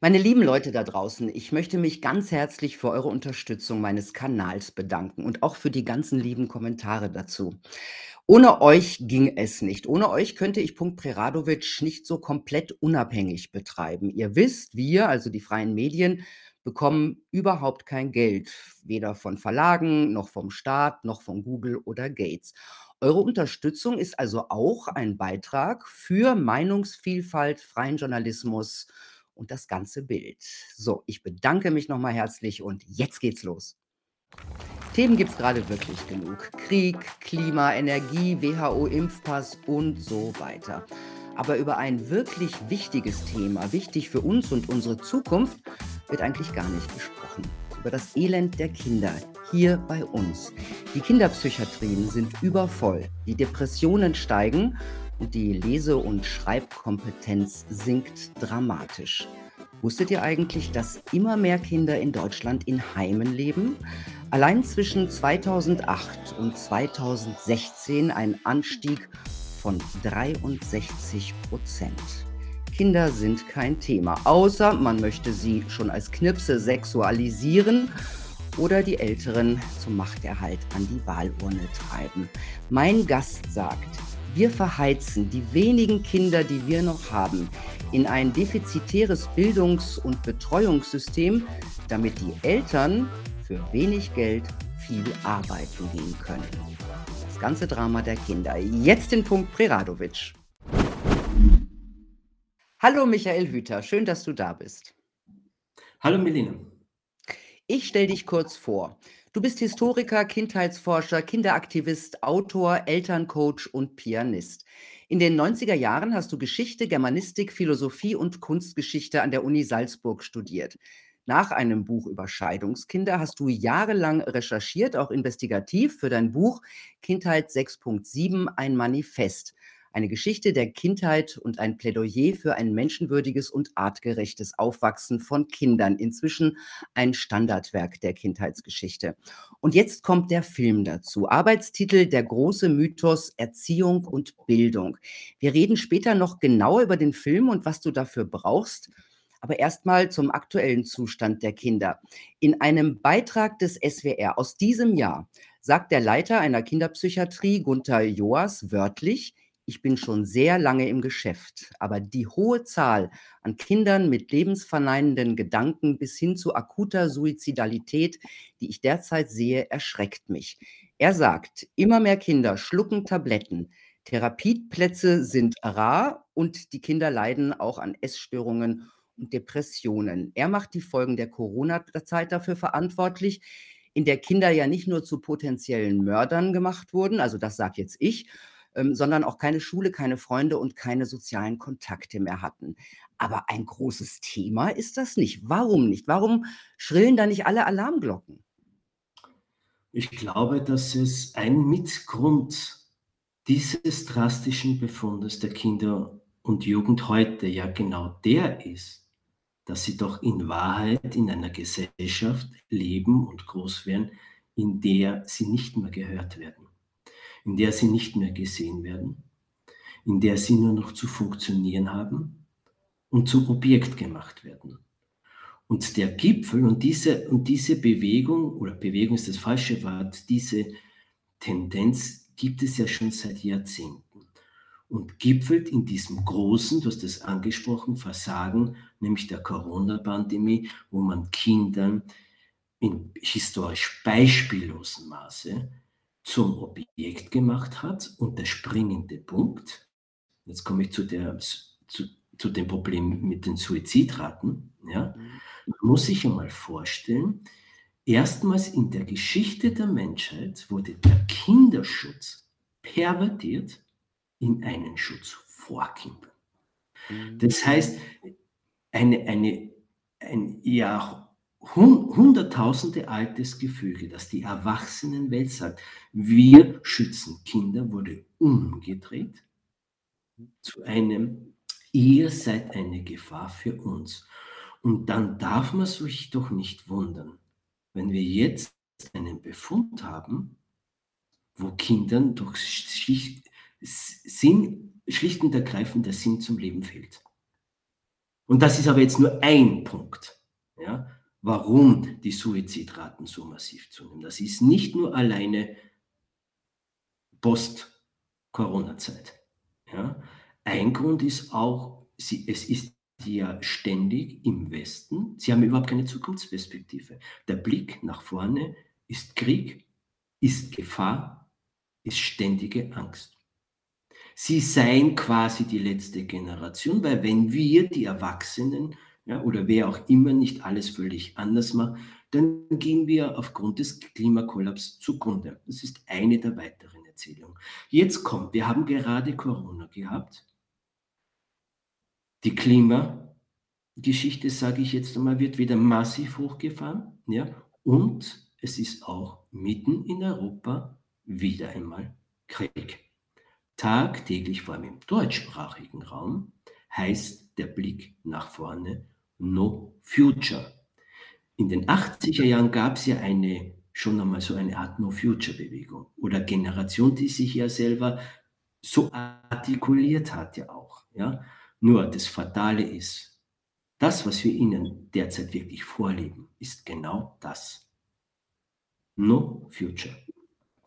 Meine lieben Leute da draußen, ich möchte mich ganz herzlich für eure Unterstützung meines Kanals bedanken und auch für die ganzen lieben Kommentare dazu. Ohne euch ging es nicht. Ohne euch könnte ich Punkt Preradovic nicht so komplett unabhängig betreiben. Ihr wisst, wir, also die freien Medien, bekommen überhaupt kein Geld, weder von Verlagen noch vom Staat noch von Google oder Gates. Eure Unterstützung ist also auch ein Beitrag für Meinungsvielfalt, freien Journalismus und das ganze Bild. So, ich bedanke mich nochmal herzlich und jetzt geht's los. Themen gibt es gerade wirklich genug. Krieg, Klima, Energie, WHO-Impfpass und so weiter. Aber über ein wirklich wichtiges Thema, wichtig für uns und unsere Zukunft, wird eigentlich gar nicht gesprochen. Über das Elend der Kinder hier bei uns. Die Kinderpsychiatrien sind übervoll, die Depressionen steigen die Lese- und Schreibkompetenz sinkt dramatisch. Wusstet ihr eigentlich, dass immer mehr Kinder in Deutschland in Heimen leben? Allein zwischen 2008 und 2016 ein Anstieg von 63 Prozent. Kinder sind kein Thema, außer man möchte sie schon als Knipse sexualisieren oder die Älteren zum Machterhalt an die Wahlurne treiben. Mein Gast sagt, wir verheizen die wenigen Kinder, die wir noch haben, in ein defizitäres Bildungs- und Betreuungssystem, damit die Eltern für wenig Geld viel arbeiten gehen können. Das ganze Drama der Kinder. Jetzt den Punkt Preradovic. Hallo Michael Hüter, schön, dass du da bist. Hallo Melina. Ich stelle dich kurz vor. Du bist Historiker, Kindheitsforscher, Kinderaktivist, Autor, Elterncoach und Pianist. In den 90er Jahren hast du Geschichte, Germanistik, Philosophie und Kunstgeschichte an der Uni Salzburg studiert. Nach einem Buch über Scheidungskinder hast du jahrelang recherchiert, auch investigativ, für dein Buch Kindheit 6.7 ein Manifest eine Geschichte der Kindheit und ein Plädoyer für ein menschenwürdiges und artgerechtes Aufwachsen von Kindern. Inzwischen ein Standardwerk der Kindheitsgeschichte. Und jetzt kommt der Film dazu. Arbeitstitel Der große Mythos Erziehung und Bildung. Wir reden später noch genauer über den Film und was du dafür brauchst. Aber erstmal zum aktuellen Zustand der Kinder. In einem Beitrag des SWR aus diesem Jahr sagt der Leiter einer Kinderpsychiatrie, Gunther Joas, wörtlich, ich bin schon sehr lange im Geschäft, aber die hohe Zahl an Kindern mit lebensverneinenden Gedanken bis hin zu akuter Suizidalität, die ich derzeit sehe, erschreckt mich. Er sagt, immer mehr Kinder schlucken Tabletten. Therapieplätze sind rar und die Kinder leiden auch an Essstörungen und Depressionen. Er macht die Folgen der Corona-Zeit dafür verantwortlich, in der Kinder ja nicht nur zu potenziellen Mördern gemacht wurden, also das sage jetzt ich, ähm, sondern auch keine Schule, keine Freunde und keine sozialen Kontakte mehr hatten. Aber ein großes Thema ist das nicht. Warum nicht? Warum schrillen da nicht alle Alarmglocken? Ich glaube, dass es ein Mitgrund dieses drastischen Befundes der Kinder und Jugend heute ja genau der ist, dass sie doch in Wahrheit in einer Gesellschaft leben und groß werden, in der sie nicht mehr gehört werden in der sie nicht mehr gesehen werden, in der sie nur noch zu funktionieren haben und zum Objekt gemacht werden. Und der Gipfel und diese, und diese Bewegung, oder Bewegung ist das falsche Wort, diese Tendenz gibt es ja schon seit Jahrzehnten und gipfelt in diesem großen, du hast das angesprochen, Versagen, nämlich der Corona-Pandemie, wo man Kindern in historisch beispiellosem Maße zum Objekt gemacht hat. Und der springende Punkt, jetzt komme ich zu, der, zu, zu dem Problem mit den Suizidraten, ja, mhm. muss sich einmal vorstellen, erstmals in der Geschichte der Menschheit wurde der Kinderschutz pervertiert in einen Schutz vor Kindern. Mhm. Das heißt, eine, eine, ein Jahr, Hunderttausende altes Gefüge, das die Erwachsenenwelt sagt, wir schützen Kinder, wurde umgedreht zu einem, ihr seid eine Gefahr für uns. Und dann darf man sich doch nicht wundern, wenn wir jetzt einen Befund haben, wo Kindern durch schlicht, Sinn, schlicht und ergreifend der Sinn zum Leben fehlt. Und das ist aber jetzt nur ein Punkt, ja, warum die Suizidraten so massiv zunehmen. Das ist nicht nur alleine Post-Corona-Zeit. Ja. Ein Grund ist auch, sie, es ist ja ständig im Westen, sie haben überhaupt keine Zukunftsperspektive. Der Blick nach vorne ist Krieg, ist Gefahr, ist ständige Angst. Sie seien quasi die letzte Generation, weil wenn wir, die Erwachsenen, ja, oder wer auch immer nicht alles völlig anders macht, dann gehen wir aufgrund des Klimakollaps zugrunde. Das ist eine der weiteren Erzählungen. Jetzt kommt, wir haben gerade Corona gehabt. Die Klimageschichte, sage ich jetzt einmal, wird wieder massiv hochgefahren. Ja? Und es ist auch mitten in Europa wieder einmal Krieg. Tagtäglich, vor allem im deutschsprachigen Raum, heißt der Blick nach vorne No Future. In den 80er Jahren gab es ja eine, schon einmal so eine Art No-Future-Bewegung oder Generation, die sich ja selber so artikuliert hat ja auch. Ja? Nur das Fatale ist, das, was wir ihnen derzeit wirklich vorleben, ist genau das. No Future.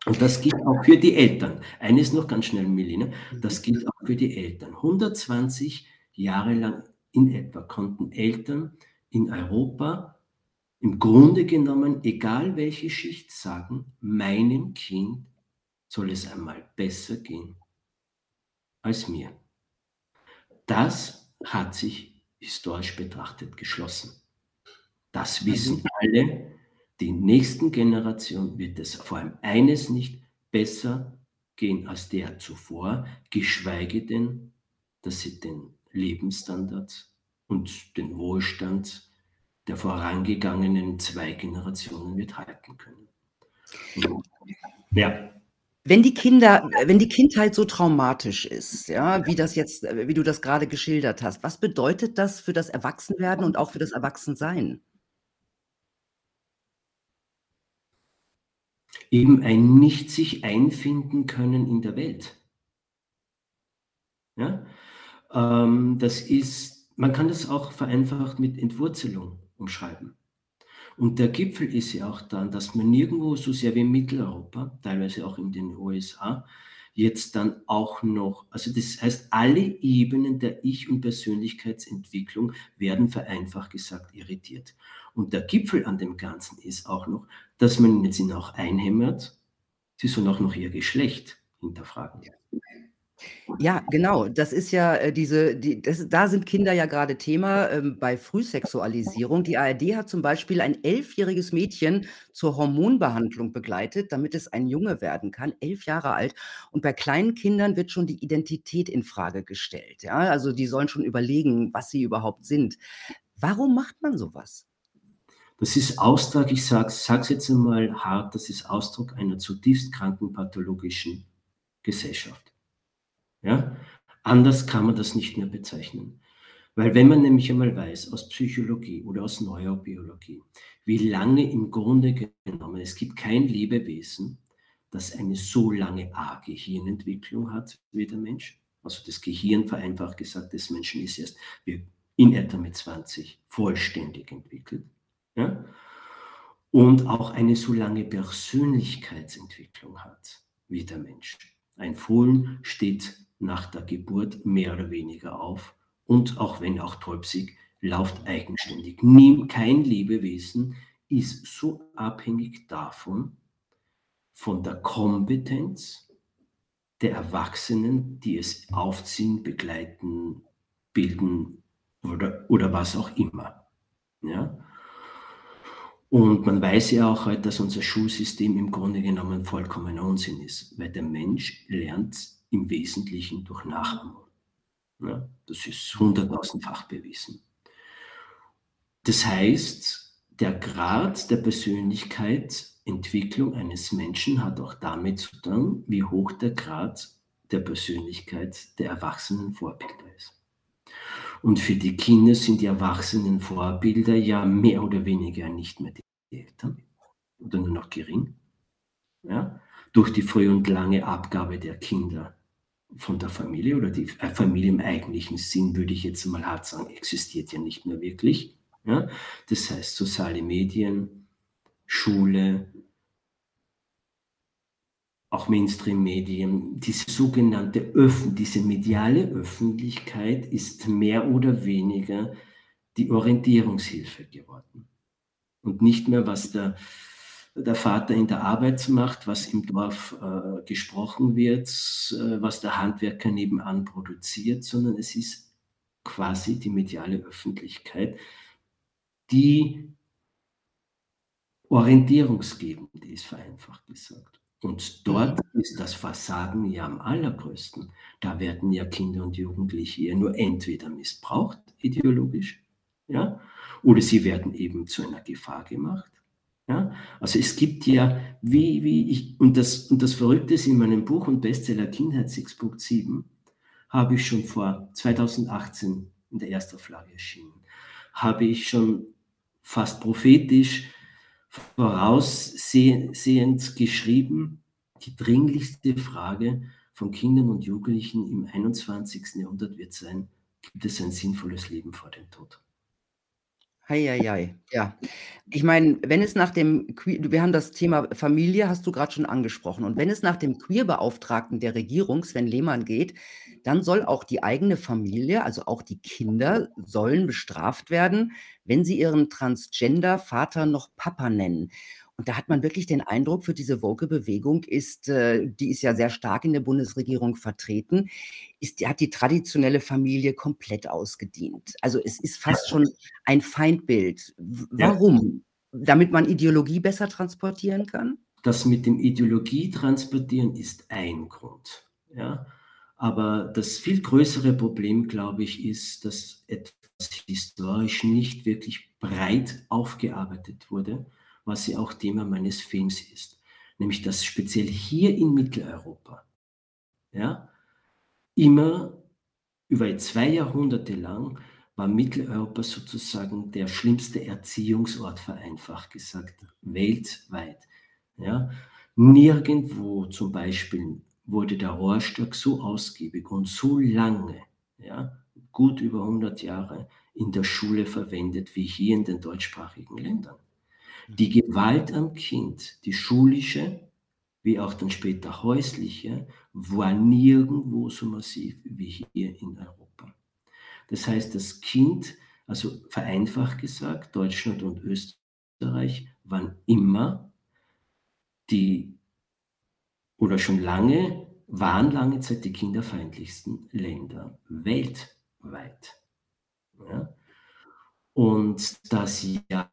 Und das gilt auch für die Eltern. Eines noch ganz schnell, Melina, das gilt auch für die Eltern. 120 Jahre lang in etwa konnten Eltern in Europa im Grunde genommen, egal welche Schicht, sagen, meinem Kind soll es einmal besser gehen als mir. Das hat sich historisch betrachtet geschlossen. Das wissen alle. Die nächsten Generationen wird es vor allem eines nicht besser gehen als der zuvor, geschweige denn, dass sie den Lebensstandard und den Wohlstand der vorangegangenen zwei Generationen wird halten können. Ja. Wenn die Kinder, wenn die Kindheit so traumatisch ist, ja, wie das jetzt, wie du das gerade geschildert hast, was bedeutet das für das Erwachsenwerden und auch für das Erwachsensein? Eben ein nicht sich einfinden können in der Welt. Ja? Ähm, das ist, man kann das auch vereinfacht mit Entwurzelung umschreiben. Und der Gipfel ist ja auch dann, dass man nirgendwo so sehr wie in Mitteleuropa, teilweise auch in den USA, jetzt dann auch noch, also das heißt, alle Ebenen der Ich- und Persönlichkeitsentwicklung werden vereinfacht gesagt irritiert. Und der Gipfel an dem Ganzen ist auch noch, dass man jetzt ihn auch einhämmert, sie sollen auch noch ihr Geschlecht hinterfragen. Ja, genau. Das ist ja äh, diese, die, das, da sind Kinder ja gerade Thema ähm, bei Frühsexualisierung. Die ARD hat zum Beispiel ein elfjähriges Mädchen zur Hormonbehandlung begleitet, damit es ein Junge werden kann, elf Jahre alt. Und bei kleinen Kindern wird schon die Identität in Frage gestellt. Ja? Also die sollen schon überlegen, was sie überhaupt sind. Warum macht man sowas? Das ist Ausdruck, ich sage es jetzt einmal hart, das ist Ausdruck einer zutiefst kranken pathologischen Gesellschaft. Ja? Anders kann man das nicht mehr bezeichnen. Weil wenn man nämlich einmal weiß aus Psychologie oder aus Neurobiologie, wie lange im Grunde genommen, es gibt kein Lebewesen, das eine so lange A-Gehirnentwicklung hat wie der Mensch. Also das Gehirn, vereinfacht gesagt, des Menschen ist erst in etwa mit 20 vollständig entwickelt. Ja? Und auch eine so lange Persönlichkeitsentwicklung hat wie der Mensch. Ein Fohlen steht nach der Geburt mehr oder weniger auf und auch wenn auch tolpsig, läuft eigenständig. Kein Lebewesen ist so abhängig davon, von der Kompetenz der Erwachsenen, die es aufziehen, begleiten, bilden oder, oder was auch immer. Ja? Und man weiß ja auch heute, dass unser Schulsystem im Grunde genommen vollkommener Unsinn ist, weil der Mensch lernt im Wesentlichen durch Nachahmung. Ja, das ist hunderttausendfach bewiesen. Das heißt, der Grad der Persönlichkeitsentwicklung eines Menschen hat auch damit zu tun, wie hoch der Grad der Persönlichkeit der erwachsenen Vorbilder ist. Und für die Kinder sind die erwachsenen Vorbilder ja mehr oder weniger nicht mehr die Eltern oder nur noch gering. Ja? Durch die frühe und lange Abgabe der Kinder von der Familie oder die äh, Familie im eigentlichen Sinn, würde ich jetzt mal hart sagen, existiert ja nicht mehr wirklich. Ja? Das heißt, soziale Medien, Schule, auch Mainstream-Medien, diese sogenannte Öffn, diese mediale Öffentlichkeit ist mehr oder weniger die Orientierungshilfe geworden. Und nicht mehr, was der, der Vater in der Arbeit macht, was im Dorf äh, gesprochen wird, äh, was der Handwerker nebenan produziert, sondern es ist quasi die mediale Öffentlichkeit, die orientierungsgebend ist, vereinfacht gesagt. Und dort ist das Versagen ja am allergrößten. Da werden ja Kinder und Jugendliche ja nur entweder missbraucht, ideologisch, ja, oder sie werden eben zu einer Gefahr gemacht. Ja? Also es gibt ja, wie, wie ich, und das, und das Verrückte ist in meinem Buch und Bestseller Kindheitssexpunkt 7, habe ich schon vor 2018 in der Erstauflage erschienen, habe ich schon fast prophetisch voraussehend geschrieben, die dringlichste Frage von Kindern und Jugendlichen im 21. Jahrhundert wird sein, gibt es ein sinnvolles Leben vor dem Tod? Hei, hei, hei. Ja. Ich meine, wenn es nach dem wir haben das Thema Familie hast du gerade schon angesprochen. Und wenn es nach dem Queerbeauftragten der Regierung, Sven Lehmann, geht, dann soll auch die eigene Familie, also auch die Kinder, sollen bestraft werden, wenn sie ihren Transgender-Vater noch Papa nennen. Und da hat man wirklich den Eindruck, für diese Woke-Bewegung ist, äh, die ist ja sehr stark in der Bundesregierung vertreten, ist, die hat die traditionelle Familie komplett ausgedient. Also es ist fast schon ein Feindbild. warum? Ja. Damit man Ideologie besser transportieren kann? Das mit dem Ideologie transportieren ist ein Grund. Ja? Aber das viel größere Problem, glaube ich, ist, dass etwas historisch nicht wirklich breit aufgearbeitet wurde was ja auch Thema meines Films ist. Nämlich, dass speziell hier in Mitteleuropa, ja, immer über zwei Jahrhunderte lang war Mitteleuropa sozusagen der schlimmste Erziehungsort, vereinfacht gesagt, weltweit. Ja. Nirgendwo zum Beispiel wurde der Rohrstock so ausgiebig und so lange, ja, gut über 100 Jahre, in der Schule verwendet wie hier in den deutschsprachigen Ländern. Die Gewalt am Kind, die schulische, wie auch dann später häusliche, war nirgendwo so massiv wie hier in Europa. Das heißt, das Kind, also vereinfacht gesagt, Deutschland und Österreich waren immer die, oder schon lange, waren lange Zeit die kinderfeindlichsten Länder weltweit. Ja? Und dass ja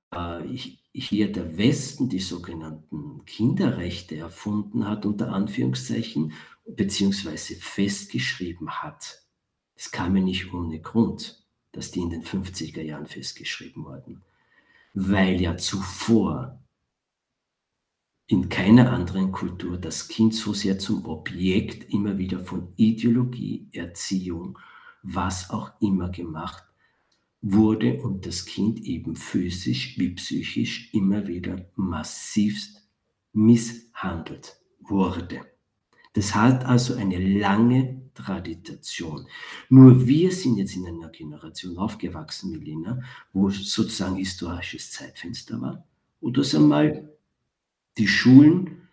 hier der Westen die sogenannten Kinderrechte erfunden hat, unter Anführungszeichen, beziehungsweise festgeschrieben hat. Es kam ja nicht ohne Grund, dass die in den 50er Jahren festgeschrieben wurden, weil ja zuvor in keiner anderen Kultur das Kind so sehr zum Objekt immer wieder von Ideologie, Erziehung, was auch immer gemacht wurde und das Kind eben physisch wie psychisch immer wieder massivst misshandelt wurde. Das hat also eine lange Tradition. Nur wir sind jetzt in einer Generation aufgewachsen, Melina, wo sozusagen historisches Zeitfenster war, wo das einmal die Schulen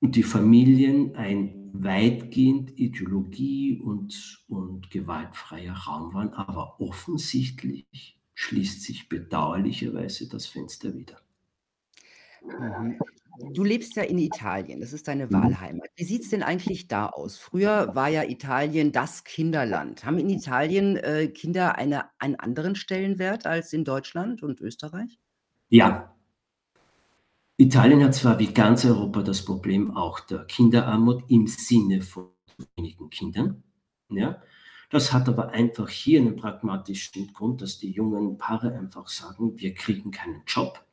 und die Familien ein weitgehend Ideologie und, und gewaltfreier Raum waren, aber offensichtlich schließt sich bedauerlicherweise das Fenster wieder. Mhm. Du lebst ja in Italien, das ist deine mhm. Wahlheimat. Wie sieht es denn eigentlich da aus? Früher war ja Italien das Kinderland. Haben in Italien äh, Kinder eine, einen anderen Stellenwert als in Deutschland und Österreich? Ja, Italien hat zwar wie ganz Europa das Problem auch der Kinderarmut im Sinne von wenigen Kindern. Ja? Das hat aber einfach hier einen pragmatischen Grund, dass die jungen Paare einfach sagen, wir kriegen keinen Job.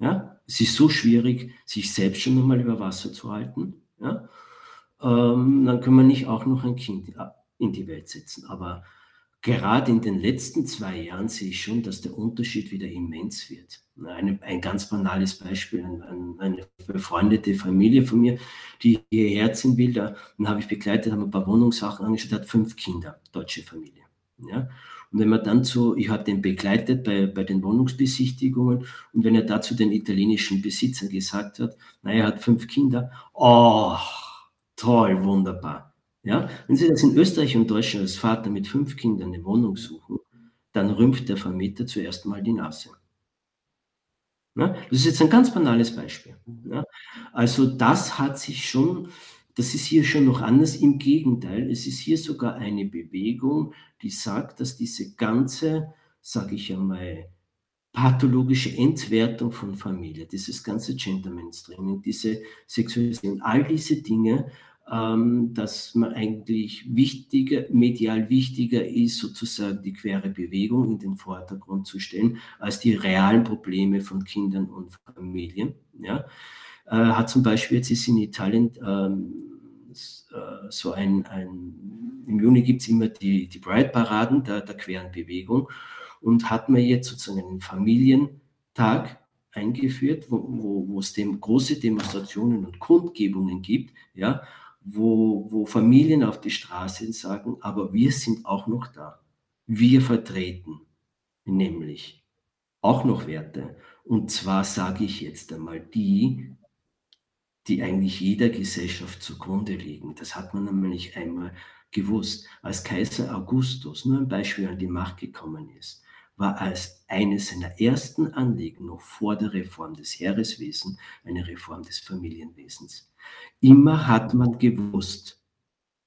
Ja? Es ist so schwierig, sich selbst schon einmal über Wasser zu halten. Ja? Ähm, dann können wir nicht auch noch ein Kind in die Welt setzen. Aber gerade in den letzten zwei Jahren sehe ich schon, dass der Unterschied wieder immens wird. Eine, ein ganz banales Beispiel, ein, eine befreundete Familie von mir, die hierher ziehen will, da habe ich begleitet, haben ein paar Wohnungssachen angeschaut, hat fünf Kinder, deutsche Familie. Ja? Und wenn man dann so, ich habe den begleitet bei, bei den Wohnungsbesichtigungen und wenn er dazu den italienischen Besitzern gesagt hat, naja, er hat fünf Kinder, oh, toll, wunderbar. Ja? Wenn Sie das in Österreich und Deutschland als Vater mit fünf Kindern eine Wohnung suchen, dann rümpft der Vermieter zuerst mal die Nase. Ja? Das ist jetzt ein ganz banales Beispiel. Ja? Also das hat sich schon, das ist hier schon noch anders. Im Gegenteil, es ist hier sogar eine Bewegung, die sagt, dass diese ganze, sage ich einmal, pathologische Entwertung von Familie, dieses ganze Gender Mainstreaming, diese Sexualisierung, all diese Dinge ähm, dass man eigentlich wichtiger, medial wichtiger ist, sozusagen die queere Bewegung in den Vordergrund zu stellen, als die realen Probleme von Kindern und Familien. Ja. Äh, hat zum Beispiel, jetzt ist in Italien ähm, äh, so ein, ein, im Juni gibt es immer die, die Pride-Paraden der, der queeren Bewegung und hat man jetzt sozusagen einen Familientag eingeführt, wo, wo, wo es dem große Demonstrationen und Kundgebungen gibt, ja, wo, wo Familien auf die Straße sagen, aber wir sind auch noch da. Wir vertreten nämlich auch noch Werte. Und zwar sage ich jetzt einmal die, die eigentlich jeder Gesellschaft zugrunde liegen. Das hat man nämlich einmal gewusst. Als Kaiser Augustus, nur ein Beispiel, an die Macht gekommen ist, war als eines seiner ersten Anliegen noch vor der Reform des Heereswesens eine Reform des Familienwesens. Immer hat man gewusst,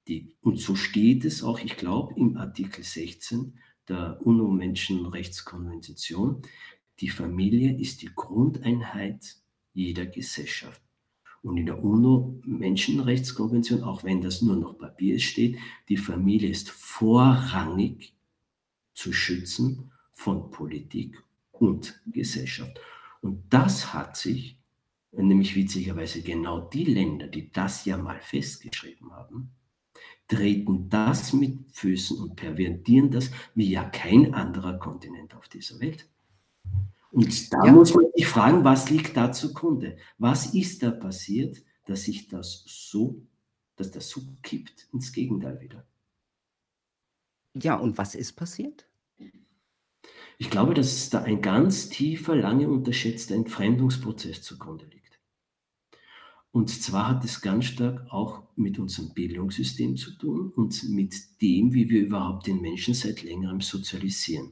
die, und so steht es auch, ich glaube, im Artikel 16 der UNO-Menschenrechtskonvention, die Familie ist die Grundeinheit jeder Gesellschaft. Und in der UNO-Menschenrechtskonvention, auch wenn das nur noch Papier steht, die Familie ist vorrangig zu schützen von Politik und Gesellschaft. Und das hat sich, nämlich witzigerweise genau die Länder, die das ja mal festgeschrieben haben, treten das mit Füßen und pervertieren das wie ja kein anderer Kontinent auf dieser Welt. Und da ja. muss man sich fragen, was liegt da zugrunde? Was ist da passiert, dass sich das so, dass das so kippt ins Gegenteil wieder? Ja, und was ist passiert? Ich glaube, dass da ein ganz tiefer, lange unterschätzter Entfremdungsprozess zugrunde liegt. Und zwar hat es ganz stark auch mit unserem Bildungssystem zu tun und mit dem, wie wir überhaupt den Menschen seit längerem sozialisieren.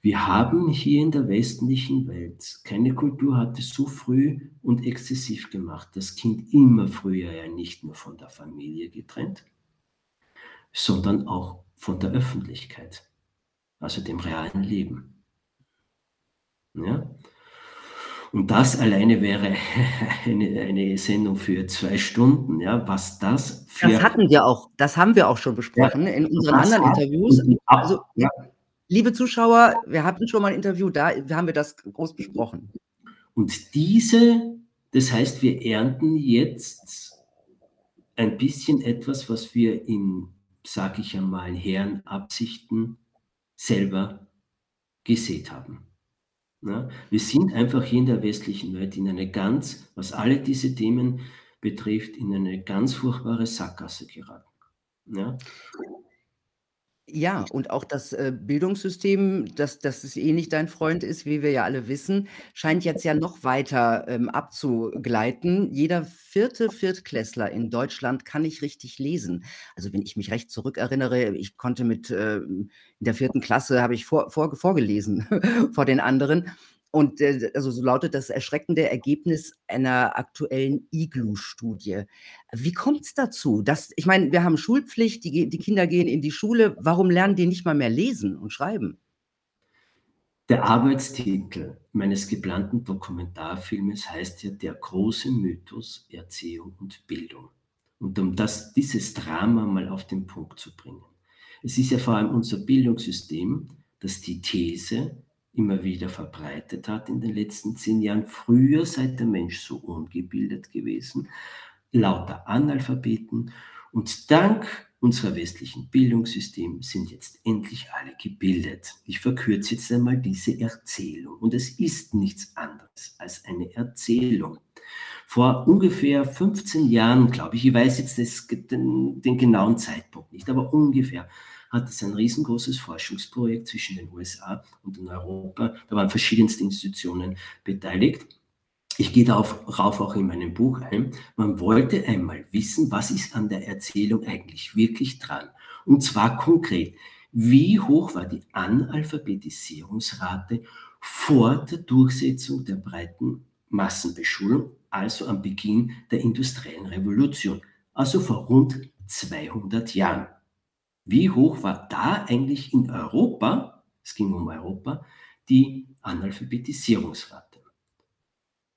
Wir haben hier in der westlichen Welt, keine Kultur hat es so früh und exzessiv gemacht, das Kind immer früher ja nicht nur von der Familie getrennt, sondern auch von der Öffentlichkeit also dem realen Leben. Ja? Und das alleine wäre eine, eine, Sendung für zwei Stunden, ja, was das für. Das hatten wir auch, das haben wir auch schon besprochen ja, in unseren anderen Interviews. Also, ja. liebe Zuschauer, wir hatten schon mal ein Interview, da haben wir das groß besprochen. Und diese, das heißt, wir ernten jetzt ein bisschen etwas, was wir in, sage ich einmal, Herrenabsichten selber gesät haben. Ja, wir sind einfach hier in der westlichen Welt in eine ganz, was alle diese Themen betrifft, in eine ganz furchtbare Sackgasse geraten. Ja. Ja, und auch das, äh, Bildungssystem, das das es eh nicht dein Freund ist, wie wir ja alle wissen, scheint jetzt ja noch weiter, ähm, abzugleiten. Jeder vierte Viertklässler in Deutschland kann nicht richtig lesen. Also, wenn ich mich recht zurückerinnere, ich konnte mit, ähm in der vierten Klasse habe ich vor vor vorgelesen vor den anderen. Und äh, also so lautet das erschreckende Ergebnis einer aktuellen Iglu-Studie. Wie kommt es dazu? Dass, ich meine, wir haben Schulpflicht, die, die Kinder gehen in die Schule. Warum lernen die nicht mal mehr lesen und schreiben? Der Arbeitstitel meines geplanten Dokumentarfilmes heißt ja Der große Mythos Erziehung und Bildung. Und um das, dieses Drama mal auf den Punkt zu bringen. Es ist ja vor allem unser Bildungssystem, das die These immer wieder verbreitet hat in den letzten zehn Jahren. Früher sei der Mensch so ungebildet gewesen, lauter Analphabeten. Und dank unserer westlichen Bildungssystem sind jetzt endlich alle gebildet. Ich verkürze jetzt einmal diese Erzählung. Und es ist nichts anderes als eine Erzählung. Vor ungefähr 15 Jahren, glaube ich, ich weiß jetzt das, den, den genauen Zeitpunkt nicht, aber ungefähr hat es ein riesengroßes Forschungsprojekt zwischen den USA und in Europa. Da waren verschiedenste Institutionen beteiligt. Ich gehe darauf auch in meinem Buch ein. Man wollte einmal wissen, was ist an der Erzählung eigentlich wirklich dran. Und zwar konkret, wie hoch war die Analphabetisierungsrate vor der Durchsetzung der breiten Massenbeschulung, also am Beginn der industriellen Revolution, also vor rund 200 Jahren. Wie hoch war da eigentlich in Europa, es ging um Europa, die Analphabetisierungsrate?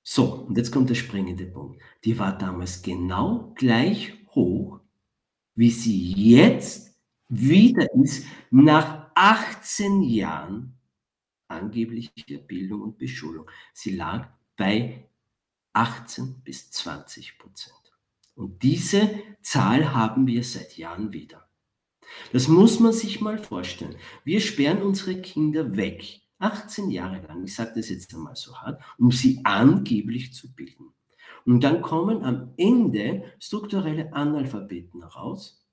So, und jetzt kommt der springende Punkt. Die war damals genau gleich hoch, wie sie jetzt wieder ist, nach 18 Jahren angeblicher Bildung und Beschulung. Sie lag bei 18 bis 20 Prozent. Und diese Zahl haben wir seit Jahren wieder. Das muss man sich mal vorstellen. Wir sperren unsere Kinder weg 18 Jahre lang, ich sage das jetzt einmal so hart, um sie angeblich zu bilden. Und dann kommen am Ende strukturelle Analphabeten raus,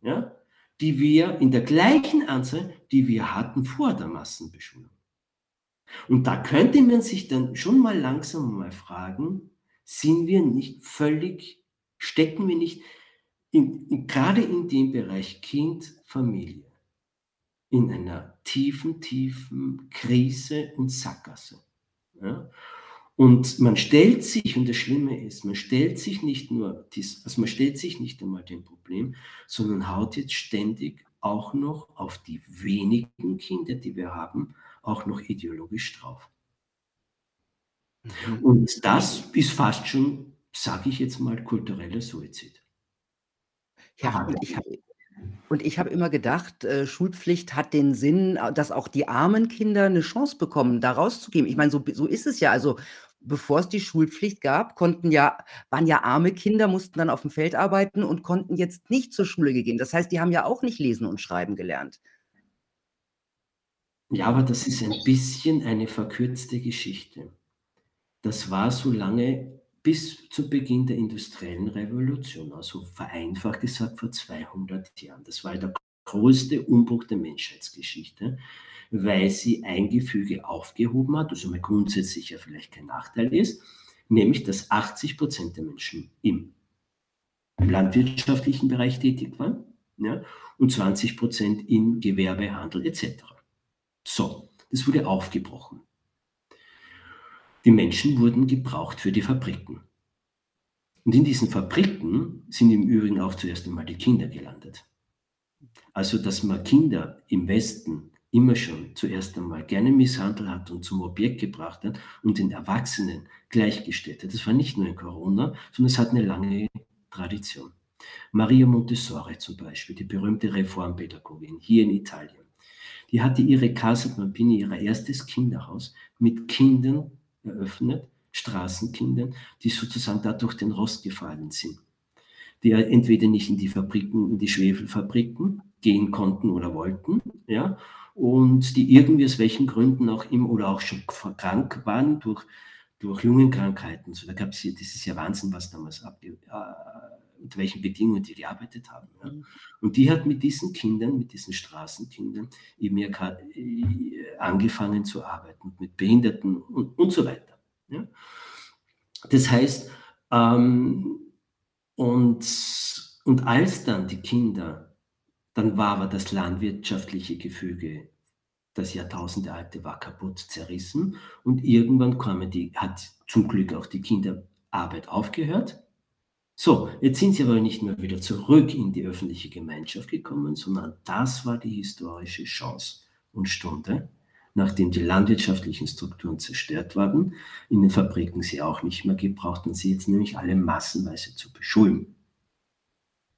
ja, die wir in der gleichen Anzahl, die wir hatten vor der Massenbeschulung. Und da könnte man sich dann schon mal langsam mal fragen, sind wir nicht völlig, stecken wir nicht in, in, gerade in dem Bereich Kind, Familie, in einer tiefen, tiefen Krise und Sackgasse. Ja? Und man stellt sich, und das Schlimme ist, man stellt sich nicht nur, dies, also man stellt sich nicht einmal dem Problem, sondern haut jetzt ständig auch noch auf die wenigen Kinder, die wir haben, auch noch ideologisch drauf. Mhm. Und das ist fast schon, sage ich jetzt mal, kultureller Suizid. Ja, und ich habe und ich habe immer gedacht, äh, Schulpflicht hat den Sinn, äh, dass auch die armen Kinder eine Chance bekommen, da rauszugehen. Ich meine, so so ist es ja. Also, bevor es die Schulpflicht gab, konnten ja waren ja arme Kinder, mussten dann auf dem Feld arbeiten und konnten jetzt nicht zur Schule gehen. Das heißt, die haben ja auch nicht lesen und schreiben gelernt. Ja, aber das ist ein bisschen eine verkürzte Geschichte. Das war so lange bis zu Beginn der industriellen Revolution, also vereinfacht gesagt vor 200 Jahren. Das war der größte Umbruch der Menschheitsgeschichte, weil sie ein Gefüge aufgehoben hat, also mal grundsätzlich ja vielleicht kein Nachteil ist, nämlich dass 80 Prozent der Menschen im landwirtschaftlichen Bereich tätig waren ja, und 20 Prozent im Gewerbe, Handel etc. So, das wurde aufgebrochen. Die Menschen wurden gebraucht für die Fabriken. Und in diesen Fabriken sind im Übrigen auch zuerst einmal die Kinder gelandet. Also, dass man Kinder im Westen immer schon zuerst einmal gerne misshandelt hat und zum Objekt gebracht hat und den Erwachsenen gleichgestellt hat. Das war nicht nur in Corona, sondern es hat eine lange Tradition. Maria Montessori zum Beispiel, die berühmte Reformpädagogin hier in Italien, die hatte ihre Casa Bambini, ihr erstes Kinderhaus, mit Kindern eröffnet, Straßenkindern, die sozusagen dadurch den Rost gefallen sind. Die entweder nicht in die Fabriken, in die Schwefelfabriken gehen konnten oder wollten, ja, und die irgendwie aus welchen Gründen auch immer oder auch schon krank waren durch, durch Lungenkrankheiten. So, da gab es hier, das ist ja Wahnsinn, was damals abge, äh, unter welchen Bedingungen die gearbeitet haben. Ja. Mhm. Und die hat mit diesen Kindern, mit diesen Straßenkindern eben ja äh, angefangen zu arbeiten, mit Behinderten und, und so weiter. Ja. Das heißt, ähm, und, und als dann die Kinder dann war aber das landwirtschaftliche Gefüge, das Jahrtausende alte, war kaputt zerrissen und irgendwann kam die, hat zum Glück auch die Kinderarbeit aufgehört. So, jetzt sind sie aber nicht mehr wieder zurück in die öffentliche Gemeinschaft gekommen, sondern das war die historische Chance und Stunde, nachdem die landwirtschaftlichen Strukturen zerstört waren, in den Fabriken sie auch nicht mehr gebraucht und sie jetzt nämlich alle massenweise zu beschulen.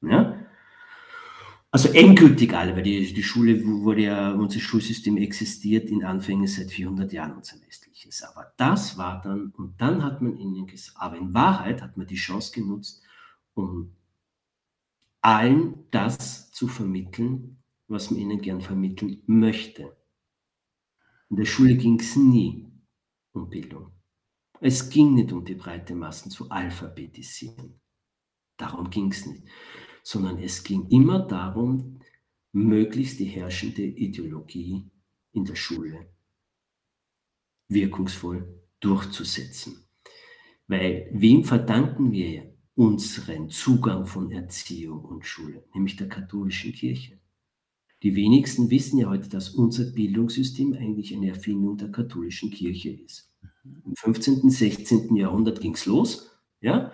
Ja? Also endgültig alle, weil die, die Schule wurde ja, unser Schulsystem existiert in Anfängen seit 400 Jahren, unser westliches. Aber das war dann, und dann hat man ihnen gesagt, aber in Wahrheit hat man die Chance genutzt, um allen das zu vermitteln, was man ihnen gern vermitteln möchte. In der Schule ging es nie um Bildung. Es ging nicht um die breite Massen zu alphabetisieren. Darum ging es nicht. Sondern es ging immer darum, möglichst die herrschende Ideologie in der Schule wirkungsvoll durchzusetzen. Weil wem verdanken wir unseren Zugang von Erziehung und Schule? Nämlich der katholischen Kirche. Die wenigsten wissen ja heute, dass unser Bildungssystem eigentlich eine Erfindung der katholischen Kirche ist. Im 15., 16. Jahrhundert ging es los, ja,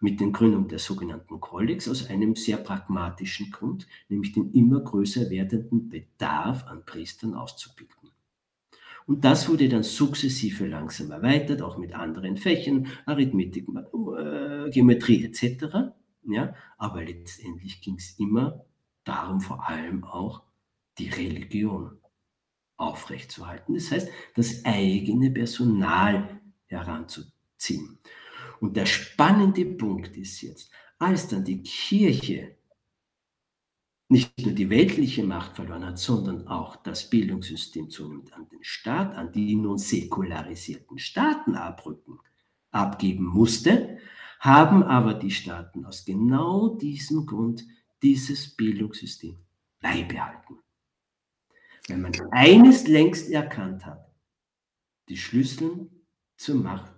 mit den Gründung der sogenannten Kollegs aus einem sehr pragmatischen Grund, nämlich den immer größer werdenden Bedarf an Priestern auszubilden. Und das wurde dann sukzessive langsam erweitert, auch mit anderen Fächern, Arithmetik, äh, Geometrie etc. Ja, aber letztendlich ging es immer darum, vor allem auch die Religion aufrechtzuerhalten. Das heißt, das eigene Personal heranzuziehen. Und der spannende Punkt ist jetzt, als dann die Kirche nicht nur die weltliche Macht verloren hat, sondern auch das Bildungssystem zunehmend an den Staat, an die nun säkularisierten Staaten abrücken, abgeben musste, haben aber die Staaten aus genau diesem Grund dieses Bildungssystem beibehalten. Wenn man eines längst erkannt hat, die Schlüssel zur Macht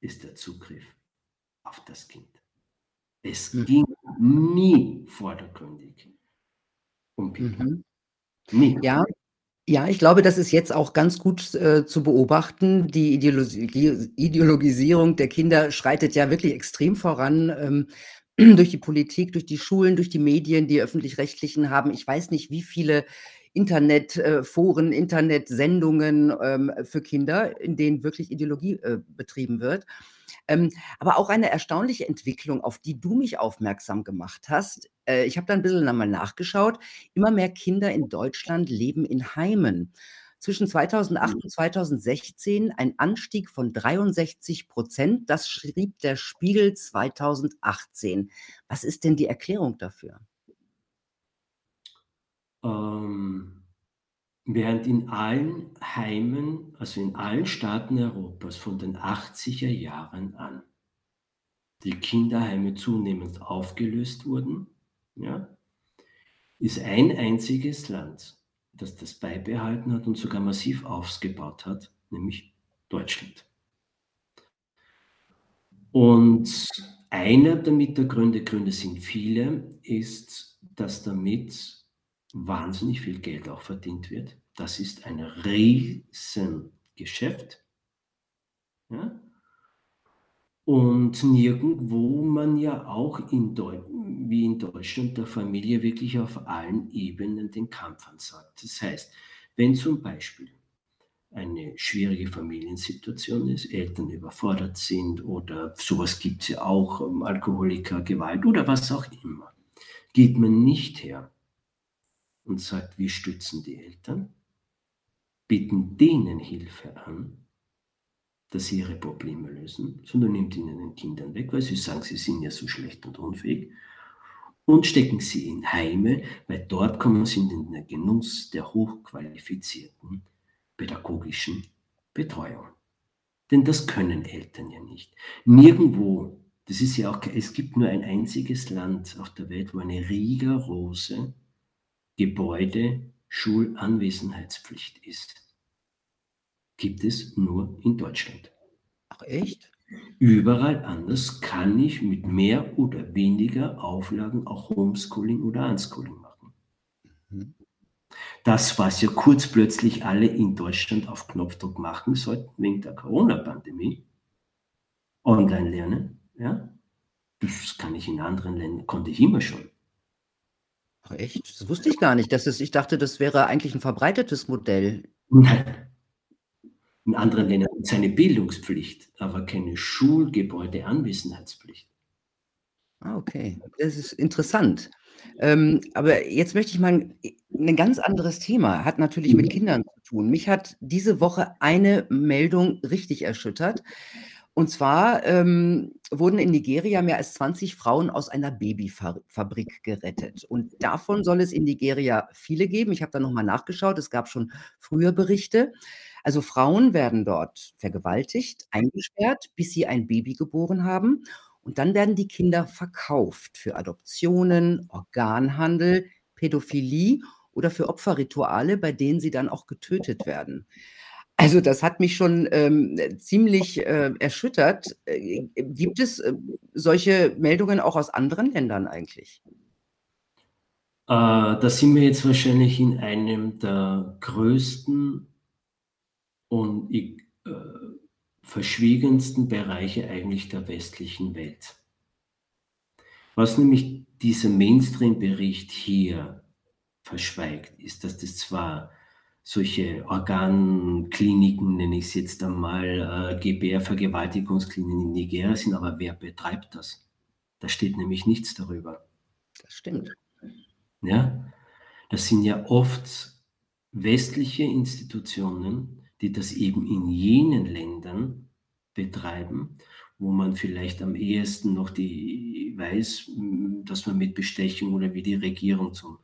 ist der Zugriff auf das Kind. Es hm. ging nie vordergründig um Mhm. Nie. Ja, ja, ich glaube, das ist jetzt auch ganz gut äh, zu beobachten. Die Ideologi Ideologisierung der Kinder schreitet ja wirklich extrem voran. Ähm, durch die Politik, durch die Schulen, durch die Medien, die öffentlich-rechtlichen haben. Ich weiß nicht, wie viele Internetforen, Internetsendungen ähm, für Kinder, in denen wirklich Ideologie äh, betrieben wird. Ähm, aber auch eine erstaunliche Entwicklung, auf die du mich aufmerksam gemacht hast. Äh, ich habe da ein bisschen einmal nachgeschaut. Immer mehr Kinder in Deutschland leben in Heimen. Zwischen 2008 mhm. und 2016 ein Anstieg von 63 Prozent. Das schrieb der Spiegel 2018. Was ist denn die Erklärung dafür? Ähm, während in allen Heimen, also in allen Staaten Europas von den 80er Jahren an, die Kinderheime zunehmend aufgelöst wurden, ja, ist ein einziges Land, das das beibehalten hat und sogar massiv ausgebaut hat, nämlich Deutschland. Und einer der Mitgründe, Gründe sind viele, ist, dass damit wahnsinnig viel Geld auch verdient wird. Das ist ein Riesengeschäft. Ja? Und nirgendwo man ja auch in wie in Deutschland der Familie wirklich auf allen Ebenen den Kampf ansagt. Das heißt, wenn zum Beispiel eine schwierige Familiensituation ist, Eltern überfordert sind oder sowas gibt es ja auch, ähm, Alkoholiker, Gewalt oder was auch immer, geht man nicht her und sagt, wir stützen die Eltern, bieten denen Hilfe an, dass sie ihre Probleme lösen, sondern nimmt ihnen den Kindern weg, weil sie sagen, sie sind ja so schlecht und unfähig und stecken sie in Heime, weil dort kommen sie in den Genuss der hochqualifizierten pädagogischen Betreuung. Denn das können Eltern ja nicht. Nirgendwo, das ist ja auch, es gibt nur ein einziges Land auf der Welt, wo eine rigorose Gebäude-Schulanwesenheitspflicht ist. Gibt es nur in Deutschland. Ach echt? Überall anders kann ich mit mehr oder weniger Auflagen auch Homeschooling oder Unschooling machen. Mhm. Das, was ja kurz plötzlich alle in Deutschland auf Knopfdruck machen sollten, wegen der Corona-Pandemie, online lernen, ja, das kann ich in anderen Ländern, konnte ich immer schon. Ach echt? Das wusste ich gar nicht. Das ist, ich dachte, das wäre eigentlich ein verbreitetes Modell. Nein. In anderen Ländern ist eine Bildungspflicht, aber keine Schulgebäudeanwesenheitspflicht. Ah, okay. Das ist interessant. Ähm, aber jetzt möchte ich mal ein ganz anderes Thema, hat natürlich mit mhm. Kindern zu tun. Mich hat diese Woche eine Meldung richtig erschüttert. Und zwar, ähm, wurden in Nigeria mehr als 20 Frauen aus einer Babyfa Fabrik gerettet. Und davon soll es in Nigeria viele geben. Ich habe da noch mal nachgeschaut, es gab schon früher Berichte. Also, Frauen werden dort vergewaltigt, eingesperrt, bis sie ein Baby geboren haben. Und dann werden die Kinder verkauft für Adoptionen, Organhandel, Pädophilie oder für Opferrituale, bei denen sie dann auch getötet werden. Also, das hat mich schon, ähm, ziemlich, äh, erschüttert. Äh, gibt es, äh, solche Meldungen auch aus anderen Ländern eigentlich? Äh, da sind wir jetzt wahrscheinlich in einem der größten und äh, verschwiegensten Bereiche eigentlich der westlichen Welt. Was nämlich dieser Mainstream-Bericht hier verschweigt, ist, dass das zwar solche Organkliniken, nenne ich es jetzt einmal, äh, Gebärvergewaltigungskliniken in Nigeria sind, aber wer betreibt das? Da steht nämlich nichts darüber. Das stimmt. Ja? Das sind ja oft westliche Institutionen, die das eben in jenen Ländern betreiben, wo man vielleicht am ehesten noch die weiß, dass man mit Bestechung oder wie die Regierung zum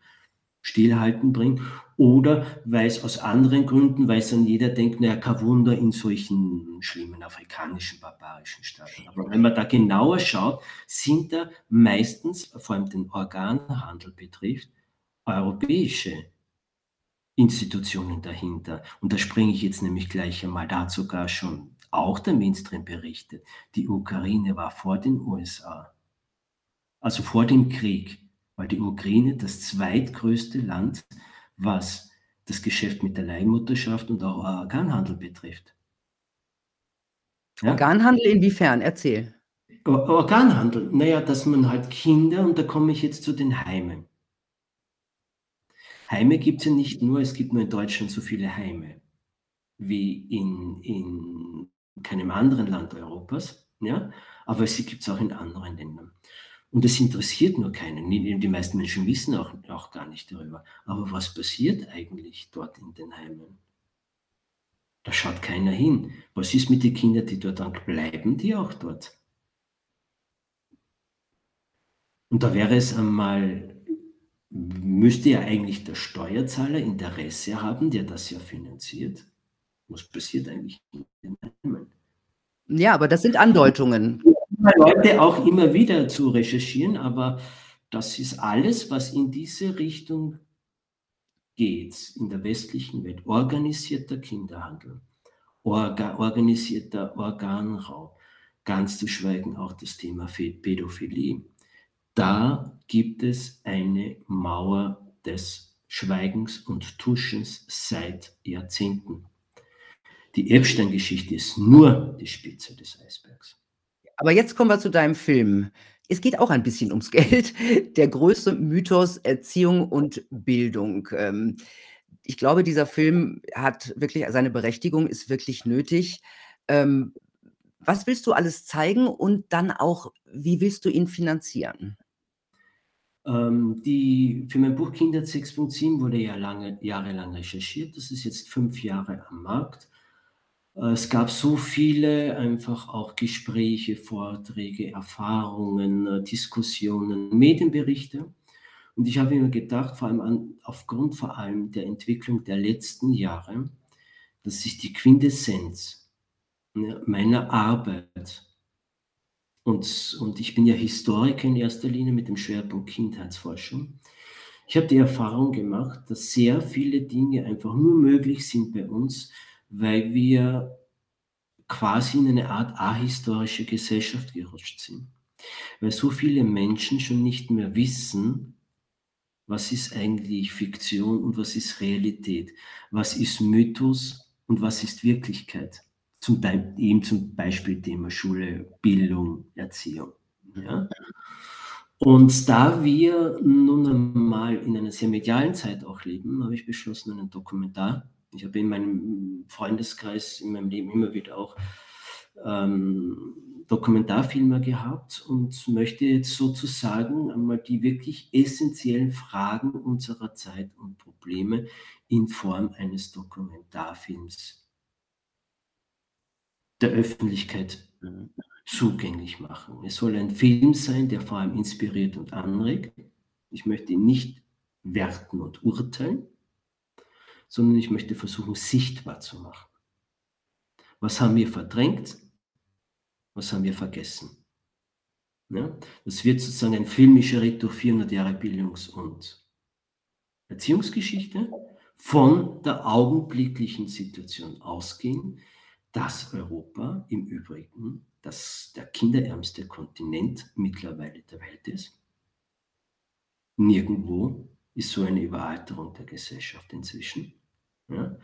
Stillhalten bringt oder weil es aus anderen Gründen, weil es dann jeder denkt, naja, kein Wunder in solchen schlimmen afrikanischen, barbarischen Staaten. Aber wenn man da genauer schaut, sind da meistens, vor allem den Organhandel betrifft, europäische Institutionen dahinter. Und da springe ich jetzt nämlich gleich einmal, da hat sogar schon auch der Mainstream berichtet, die Ukraine war vor den USA, also vor dem Krieg, weil die Ukraine das zweitgrößte Land, was das Geschäft mit der Leihmutterschaft und auch Organhandel betrifft. Ja? Organhandel inwiefern? Erzähl. Or Organhandel, naja, dass man halt Kinder, und da komme ich jetzt zu den Heimen. Heime gibt es ja nicht nur, es gibt nur in Deutschland so viele Heime wie in, in keinem anderen Land Europas, ja, aber sie gibt es auch in anderen Ländern. Und es interessiert nur keinen. Die meisten Menschen wissen auch, auch gar nicht darüber. Aber was passiert eigentlich dort in den Heimen? Da schaut keiner hin. Was ist mit den Kindern, die dort dann bleiben, die auch dort? Und da wäre es einmal, müsste ja eigentlich der Steuerzahler Interesse haben, der das ja finanziert. Was passiert eigentlich in den Heimen? Ja, aber das sind Andeutungen. Leute auch immer wieder zu recherchieren, aber das ist alles, was in diese Richtung geht, in der westlichen Welt. Organisierter Kinderhandel, orga, organisierter Organraub, ganz zu schweigen auch das Thema Pädophilie. Da gibt es eine Mauer des Schweigens und Tuschens seit Jahrzehnten. Die Epstein-Geschichte ist nur die Spitze des Eisbergs. Aber jetzt kommen wir zu deinem Film. Es geht auch ein bisschen ums Geld. Der größte Mythos Erziehung und Bildung. Ähm, ich glaube, dieser Film hat wirklich seine Berechtigung, ist wirklich nötig. Ähm, was willst du alles zeigen und dann auch, wie willst du ihn finanzieren? Ähm, die, für mein Buch Kinder 6.7 wurde ja lange, jahrelang recherchiert. Das ist jetzt fünf Jahre am Markt. Äh, es gab so viele einfach auch Gespräche, Vorträge, Erfahrungen, äh, Diskussionen, Medienberichte. Und ich habe mir gedacht, vor allem an, aufgrund vor allem der Entwicklung der letzten Jahre, dass sich die Quintessenz meiner Arbeit und, und ich bin ja Historiker in erster Linie mit dem Schwerpunkt Kindheitsforschung. Ich habe die Erfahrung gemacht, dass sehr viele Dinge einfach nur möglich sind bei uns, weil wir quasi in eine Art ahistorische Gesellschaft gerutscht sind. Weil so viele Menschen schon nicht mehr wissen, was ist eigentlich Fiktion und was ist Realität, was ist Mythos und was ist Wirklichkeit. Zum Be eben zum Beispiel Thema Schule, Bildung, Erziehung. Ja? Und da wir nun einmal in einer sehr medialen Zeit auch leben, habe ich beschlossen, einen Dokumentar ich habe in meinem Freundeskreis, in meinem Leben immer wieder auch ähm, Dokumentarfilme gehabt und möchte jetzt sozusagen einmal die wirklich essentiellen Fragen unserer Zeit und Probleme in Form eines Dokumentarfilms der Öffentlichkeit Mhm. zugänglich machen. Es soll ein Film sein, der vor allem inspiriert und anregt. Ich möchte ihn nicht werten und urteilen, sondern ich möchte versuchen, sichtbar zu machen. Was haben wir verdrängt? Was haben wir vergessen? Ja, das wird sozusagen ein filmischer Ritt durch 400 Jahre Bildungs- und Erziehungsgeschichte von der augenblicklichen Situation ausgehen, dass Europa im Übrigen das, der kinderärmste Kontinent mittlerweile der Welt ist. Nirgendwo ist so eine Überalterung der Gesellschaft inzwischen. Ja?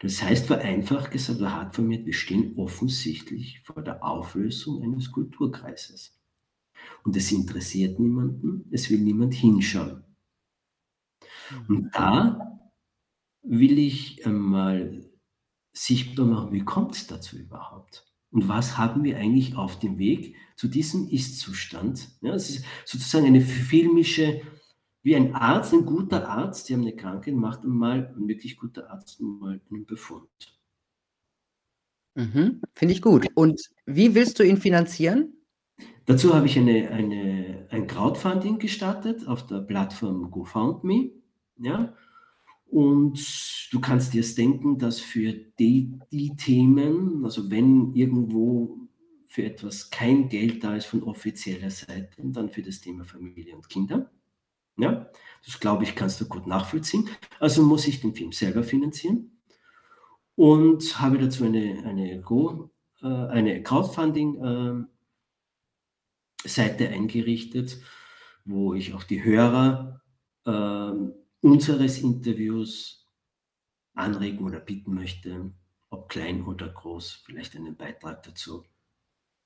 Das heißt, vereinfacht gesagt, oder hart formuliert, wir stehen offensichtlich vor der Auflösung eines Kulturkreises. Und es interessiert niemanden, es will niemand hinschauen. Und mhm. da will ich einmal sichtbar machen, wie kommt es dazu überhaupt? Und was haben wir eigentlich auf dem Weg zu diesem Ist-Zustand? Ja, es ist sozusagen eine filmische, wie ein Arzt, ein guter Arzt, der eine Krankheit macht einmal, ein wirklich guter Arzt mal einen Befund. Mhm, Finde ich gut. Und wie willst du ihn finanzieren? Dazu habe ich eine, eine, ein Crowdfunding gestartet auf der Plattform GoFundMe. Ja? Und du kannst dir denken, dass für die, die Themen, also wenn irgendwo für etwas kein Geld da ist von offizieller Seite, dann für das Thema Familie und Kinder. Ja, das glaube ich, kannst du gut nachvollziehen. Also muss ich den Film selber finanzieren und habe dazu eine, eine, Go, äh, eine Crowdfunding äh, Seite eingerichtet, wo ich auch die Hörer äh, unseres Interviews anregen oder bitten möchte, ob klein oder groß, vielleicht einen Beitrag dazu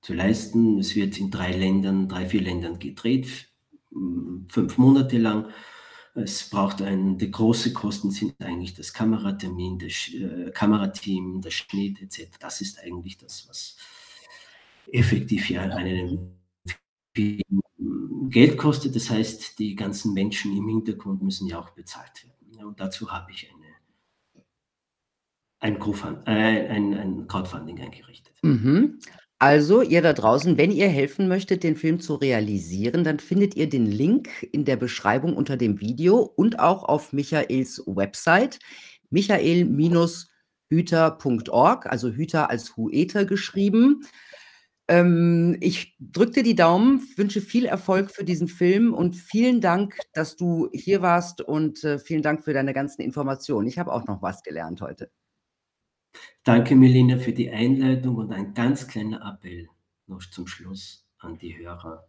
zu leisten. Es wird in drei Ländern, drei, vier Ländern gedreht, fünf Monate lang. Es braucht ein, die große Kosten sind eigentlich das Kameratermin, das äh, Kamerateam, der Schnitt etc. Das ist eigentlich das, was effektiv ja einen Geld kostet. Das heißt, die ganzen Menschen im Hintergrund müssen ja auch bezahlt werden. und dazu habe ich eine, ein, äh, ein, ein Crowdfunding eingerichtet. Mhm. Also, ihr da draußen, wenn ihr helfen möchtet, den Film zu realisieren, dann findet ihr den Link in der Beschreibung unter dem Video und auch auf Michaels Website, michael-hüter.org, also Hüter als Hueter geschrieben. Ähm, ich drücke dir die Daumen, wünsche viel Erfolg für diesen Film und vielen Dank, dass du hier warst und äh, vielen Dank für deine ganzen Informationen. Ich habe auch noch was gelernt heute. Danke, Melina, für die Einleitung und ein ganz kleiner Appell noch zum Schluss an die Hörer.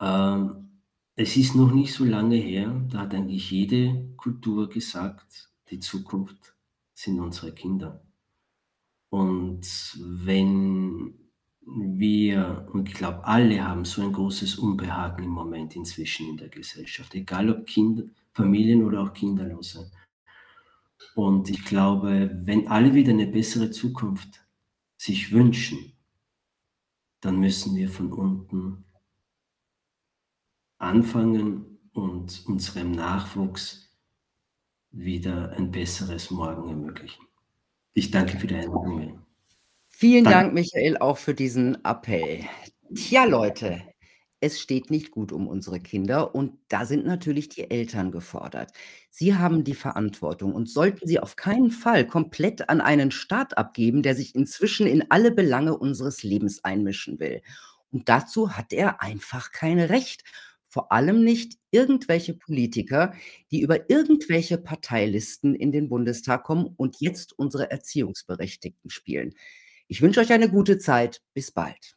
Ähm, es ist noch nicht so lange her, da hat eigentlich jede Kultur gesagt, die Zukunft sind unsere Kinder. Und wenn wir, und ich glaube, alle haben so ein großes Unbehagen im Moment inzwischen in der Gesellschaft, egal ob Kinder, Familien oder auch Kinderlose. Und ich glaube, wenn alle wieder eine bessere Zukunft sich wünschen, dann müssen wir von unten anfangen und unserem Nachwuchs wieder ein besseres Morgen ermöglichen. Ich danke für die Einladung. Vielen Dank. Dank, Michael, auch für diesen Appell. Tja, Leute, es steht nicht gut um unsere Kinder und da sind natürlich die Eltern gefordert. Sie haben die Verantwortung und sollten sie auf keinen Fall komplett an einen Staat abgeben, der sich inzwischen in alle Belange unseres Lebens einmischen will. Und dazu hat er einfach kein Recht. Vor allem nicht irgendwelche Politiker, die über irgendwelche Parteilisten in den Bundestag kommen und jetzt unsere Erziehungsberechtigten spielen. Ich wünsche euch eine gute Zeit. Bis bald.